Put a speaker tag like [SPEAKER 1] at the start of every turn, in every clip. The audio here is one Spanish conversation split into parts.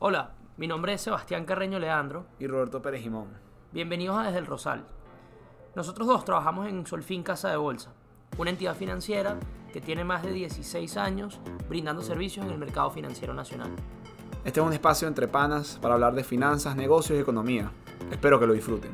[SPEAKER 1] Hola, mi nombre es Sebastián Carreño Leandro.
[SPEAKER 2] Y Roberto Pérez Jimón.
[SPEAKER 1] Bienvenidos a Desde el Rosal. Nosotros dos trabajamos en Solfín Casa de Bolsa, una entidad financiera que tiene más de 16 años brindando servicios en el mercado financiero nacional.
[SPEAKER 2] Este es un espacio entre panas para hablar de finanzas, negocios y economía. Espero que lo disfruten.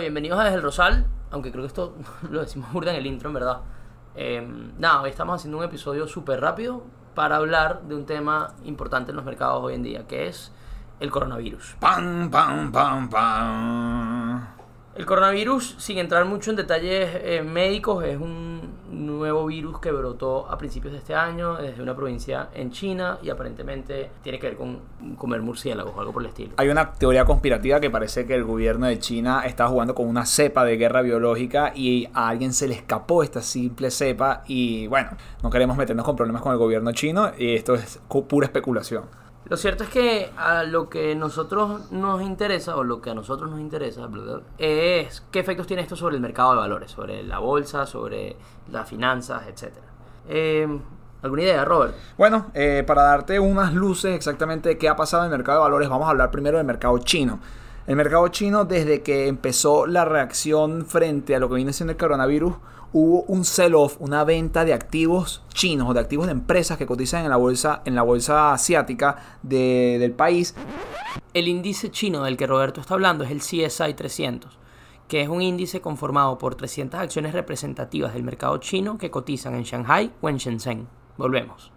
[SPEAKER 1] Bienvenidos a Desde el Rosal, aunque creo que esto lo decimos burda en el intro, en verdad. Eh, nada, hoy estamos haciendo un episodio súper rápido para hablar de un tema importante en los mercados hoy en día, que es el coronavirus.
[SPEAKER 2] Pam, pam, pam, pam.
[SPEAKER 1] El coronavirus, sin entrar mucho en detalles eh, médicos, es un nuevo virus que brotó a principios de este año desde una provincia en China y aparentemente tiene que ver con comer murciélagos o algo por el estilo.
[SPEAKER 2] Hay una teoría conspirativa que parece que el gobierno de China está jugando con una cepa de guerra biológica y a alguien se le escapó esta simple cepa y bueno, no queremos meternos con problemas con el gobierno chino y esto es pura especulación.
[SPEAKER 1] Lo cierto es que a lo que nosotros nos interesa, o lo que a nosotros nos interesa, es qué efectos tiene esto sobre el mercado de valores, sobre la bolsa, sobre las finanzas, etc. ¿Alguna idea, Robert?
[SPEAKER 2] Bueno, eh, para darte unas luces exactamente de qué ha pasado en el mercado de valores, vamos a hablar primero del mercado chino. El mercado chino, desde que empezó la reacción frente a lo que viene siendo el coronavirus, hubo un sell-off, una venta de activos chinos o de activos de empresas que cotizan en la bolsa, en la bolsa asiática de- del país.
[SPEAKER 1] El índice chino del que Roberto está hablando es el CSI 300, que es un índice conformado por 300 acciones representativas del mercado chino que cotizan en Shanghai o en Shenzhen. Volvemos.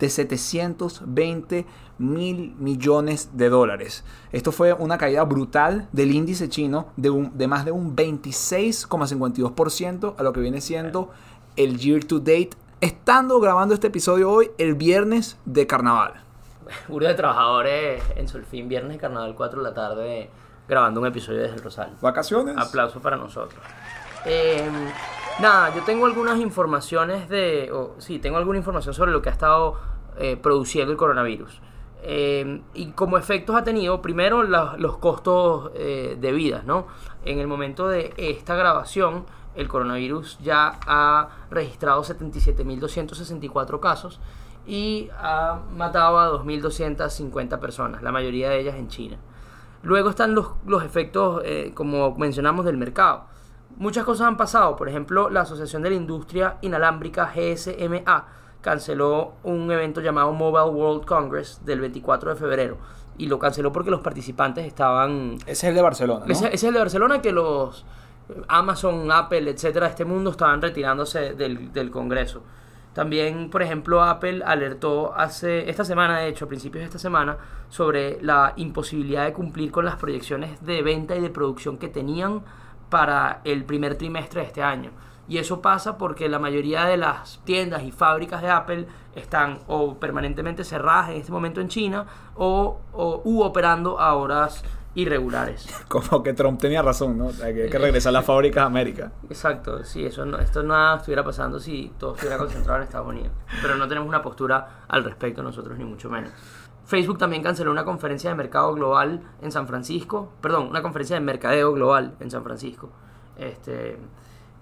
[SPEAKER 2] De 720 mil millones de dólares. Esto fue una caída brutal del índice chino de, un- de más de un 26,52% a lo que viene siendo el year to date, estando grabando este episodio hoy el viernes de carnaval.
[SPEAKER 1] Burda de trabajadores en Solfín, viernes de carnaval, 4 de la tarde, grabando un episodio desde el Rosal.
[SPEAKER 2] ¿Vacaciones?
[SPEAKER 1] Aplauso para nosotros. Eh, nada, yo tengo algunas informaciones de. o, sí, tengo alguna información sobre lo que ha estado eh, produciendo el coronavirus. Eh, y como efectos ha tenido, primero, los costos eh, de vida, ¿no? En el momento de esta grabación, el coronavirus ya ha registrado 77.264 casos y ha matado a 2.250 personas, la mayoría de ellas en China. Luego están los, los efectos, eh, como mencionamos, del mercado. Muchas cosas han pasado. Por ejemplo, la Asociación de la Industria Inalámbrica GSMA canceló un evento llamado Mobile World Congress del 24 de febrero. Y lo canceló porque los participantes estaban...
[SPEAKER 2] Ese es el de Barcelona, ¿no?
[SPEAKER 1] Ese, ese es el de Barcelona que los Amazon, Apple, etcétera, de este mundo estaban retirándose del, del Congreso. También, por ejemplo, Apple alertó hace esta semana, de hecho, a principios de esta semana, sobre la imposibilidad de cumplir con las proyecciones de venta y de producción que tenían para el primer trimestre de este año. Y eso pasa porque la mayoría de las tiendas y fábricas de Apple están o permanentemente cerradas en este momento en China o, o u operando a horas irregulares.
[SPEAKER 2] Como que Trump tenía razón, ¿no? Hay que regresar a las fábricas a América.
[SPEAKER 1] Exacto, sí, eso no, esto nada estuviera pasando si todo estuviera concentrado en Estados Unidos. Pero no tenemos una postura al respecto nosotros, ni mucho menos. Facebook también canceló una conferencia de mercado global en San Francisco, perdón, una conferencia de mercadeo global en San Francisco. Este,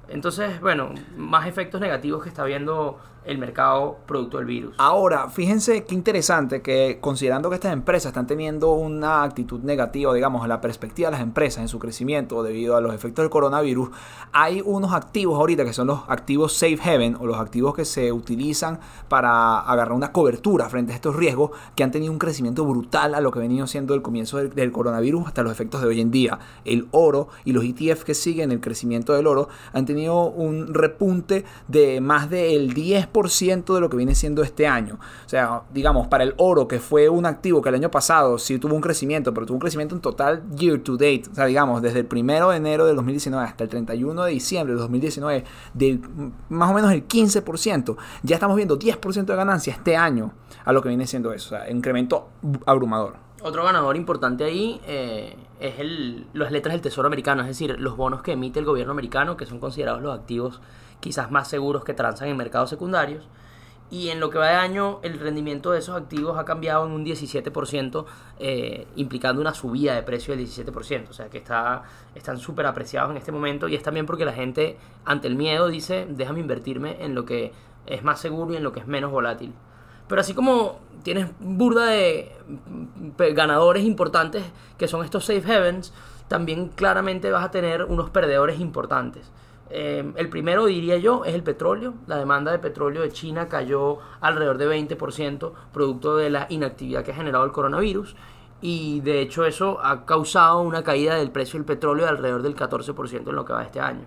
[SPEAKER 1] entonces, bueno, más efectos negativos que está viendo el mercado producto del virus.
[SPEAKER 2] Ahora, fíjense qué interesante que considerando que estas empresas están teniendo una actitud negativa, digamos, a la perspectiva de las empresas en su crecimiento debido a los efectos del coronavirus, hay unos activos ahorita que son los activos safe haven o los activos que se utilizan para agarrar una cobertura frente a estos riesgos que han tenido un crecimiento brutal a lo que ha venido siendo el comienzo del, del coronavirus hasta los efectos de hoy en día. El oro y los ETF que siguen el crecimiento del oro han tenido un repunte de más del 10% de lo que viene siendo este año. O sea, digamos, para el oro, que fue un activo que el año pasado sí tuvo un crecimiento, pero tuvo un crecimiento en total year to date. O sea, digamos, desde el 1 de enero del 2019 hasta el 31 de diciembre del 2019, de más o menos el 15%. Ya estamos viendo 10% de ganancia este año a lo que viene siendo eso. O sea, incremento abrumador.
[SPEAKER 1] Otro ganador importante ahí eh, es el, las letras del Tesoro americano, es decir, los bonos que emite el gobierno americano, que son considerados los activos quizás más seguros que transan en mercados secundarios. y en lo que va de año el rendimiento de esos activos ha cambiado en un 17%, eh, implicando una subida de precio del 17%. O sea que está, están súper apreciados en este momento y es también porque la gente ante el miedo dice, déjame invertirme en lo que es más seguro y en lo que es menos volátil. Pero así como tienes burda de ganadores importantes que son estos safe havens, también claramente vas a tener unos perdedores importantes. Eh, el primero, diría yo, es el petróleo. La demanda de petróleo de China cayó alrededor de 20%, producto de la inactividad que ha generado el coronavirus. Y de hecho eso ha causado una caída del precio del petróleo de alrededor del 14% en lo que va este año.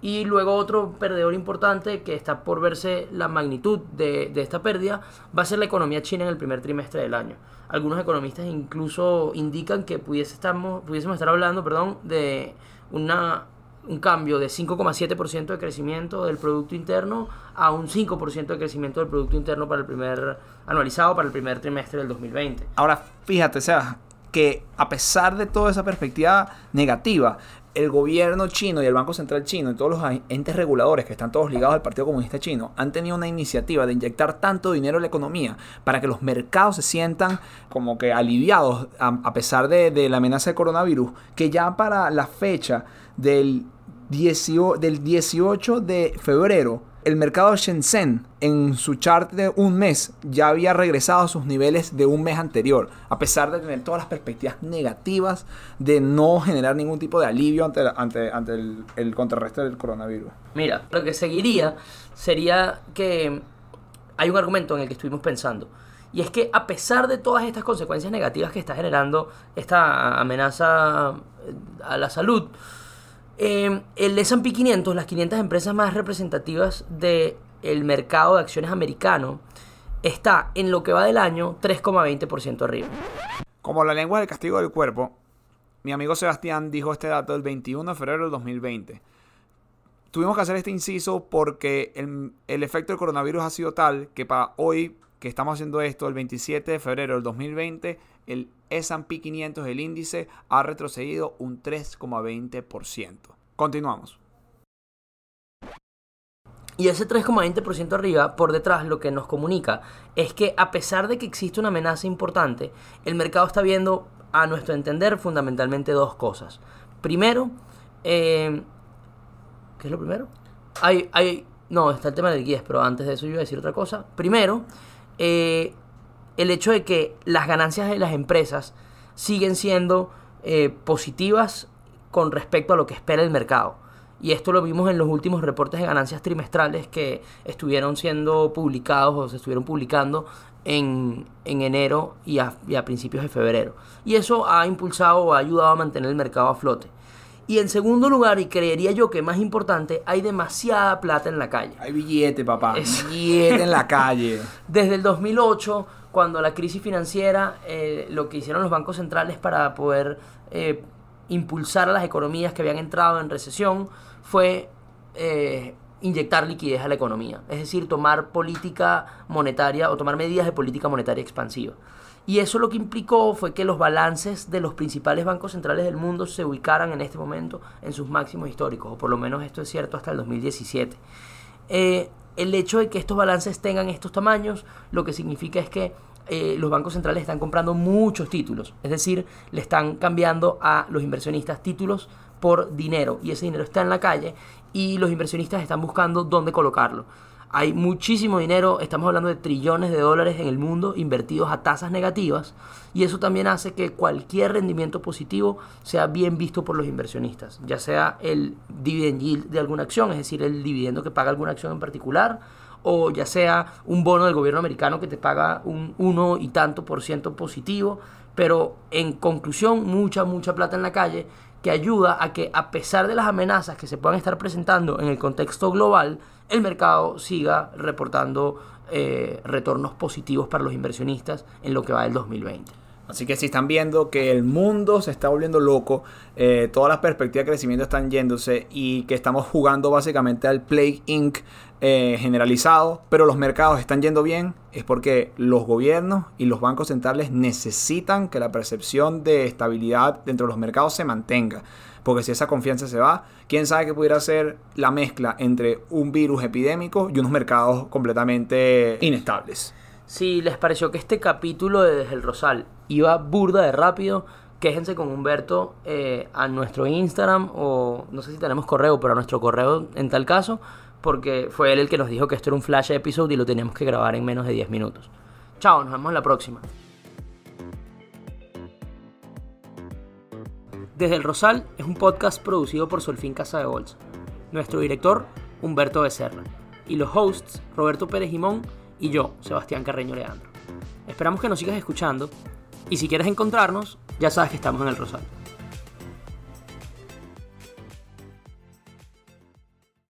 [SPEAKER 1] Y luego otro perdedor importante que está por verse la magnitud de, de, esta pérdida va a ser la economía china en el primer trimestre del año. Algunos economistas incluso indican que pudiésemos estar hablando perdón, de una un cambio de 5,7% de crecimiento del Producto Interno a un 5% de crecimiento del Producto Interno para el primer anualizado para el primer trimestre del 2020.
[SPEAKER 2] Ahora, fíjate, sea, que a pesar de toda esa perspectiva negativa, el gobierno chino y el Banco Central chino y todos los entes reguladores que están todos ligados al Partido Comunista Chino han tenido una iniciativa de inyectar tanto dinero en la economía para que los mercados se sientan como que aliviados a, pesar de, de la amenaza de coronavirus, que ya para la fecha del del 18 de febrero, el mercado Shenzhen en su chart de un mes ya había regresado a sus niveles de un mes anterior, a pesar de tener todas las perspectivas negativas de no generar ningún tipo de alivio ante, ante, ante el, el contrarreste del coronavirus.
[SPEAKER 1] Mira, lo que seguiría sería que hay un argumento en el que estuvimos pensando. Y es que a pesar de todas estas consecuencias negativas que está generando esta amenaza a la salud, eh, el S&P 500, las 500 empresas más representativas del mercado de acciones americano, está en lo que va del año 3,20% arriba.
[SPEAKER 2] Como la lengua del castigo del cuerpo, mi amigo Sebastián dijo este dato el 21 de febrero del 2020. Tuvimos que hacer este inciso porque el, el efecto del coronavirus ha sido tal que para hoy que estamos haciendo esto, el 27 de febrero del 2020, el S&P 500, el índice, ha retrocedido un 3,20%. Continuamos.
[SPEAKER 1] Y ese 3,20% arriba, por detrás, lo que nos comunica es que a pesar de que existe una amenaza importante, el mercado está viendo, a nuestro entender, fundamentalmente dos cosas. Primero, eh, ¿qué es lo primero? Hay, hay, no, está el tema de liquidez, pero antes de eso yo iba a decir otra cosa. Primero, eh, el hecho de que las ganancias de las empresas siguen siendo eh, positivas con respecto a lo que espera el mercado. Y esto lo vimos en los últimos reportes de ganancias trimestrales que estuvieron siendo publicados o se estuvieron publicando en, enero y a, y a, principios de febrero. Y eso ha impulsado o ha ayudado a mantener el mercado a flote. Y en segundo lugar, y creería yo que más importante, hay demasiada plata en la calle.
[SPEAKER 2] Hay billete, papá. Billete en la calle.
[SPEAKER 1] Desde el 2008 cuando la crisis financiera, eh, lo que hicieron los bancos centrales para poder eh, impulsar a las economías que habían entrado en recesión fue eh, inyectar liquidez a la economía, es decir, tomar política monetaria o tomar medidas de política monetaria expansiva. Y eso lo que implicó fue que los balances de los principales bancos centrales del mundo se ubicaran en este momento en sus máximos históricos, o por lo menos esto es cierto hasta el 2017 el hecho de que estos balances tengan estos tamaños, lo que significa es que eh, los bancos centrales están comprando muchos títulos, es decir, le están cambiando a los inversionistas títulos por dinero y ese dinero está en la calle y los inversionistas están buscando dónde colocarlo. Hay muchísimo dinero, estamos hablando de trillones de dólares en el mundo invertidos a tasas negativas y eso también hace que cualquier rendimiento positivo sea bien visto por los inversionistas, ya sea el dividend yield de alguna acción, es decir, el dividendo que paga alguna acción en particular, o ya sea un bono del gobierno americano que te paga un 1 y tanto por ciento positivo, pero en conclusión mucha, mucha plata en la calle que ayuda a que a pesar de las amenazas que se puedan estar presentando en el contexto global, el mercado siga reportando eh, retornos positivos para los inversionistas en lo que va del 2020.
[SPEAKER 2] Así que si están viendo que el mundo se está volviendo loco, eh, todas las perspectivas de crecimiento están yéndose y que estamos jugando básicamente al Play Inc. Eh, generalizado, pero los mercados están yendo bien, es porque los gobiernos y los bancos centrales necesitan que la percepción de estabilidad dentro de los mercados se mantenga. Porque si esa confianza se va, quién sabe qué pudiera ser la mezcla entre un virus epidémico y unos mercados completamente inestables.
[SPEAKER 1] Si les pareció que este capítulo de Desde el Rosal iba burda de rápido, quéjense con Humberto eh, a nuestro Instagram o no sé si tenemos correo, pero a nuestro correo en tal caso, porque fue él el que nos dijo que esto era un flash episode y lo teníamos que grabar en menos de 10 minutos. Chao, nos vemos la próxima. Desde el Rosal es un podcast producido por Solfín Casa de Bolsa. Nuestro director, Humberto Becerra. Y los hosts, Roberto Pérez Jimón y yo, Sebastián Carreño Leandro. Esperamos que nos sigas escuchando y si quieres encontrarnos, ya sabes que estamos en el Rosal.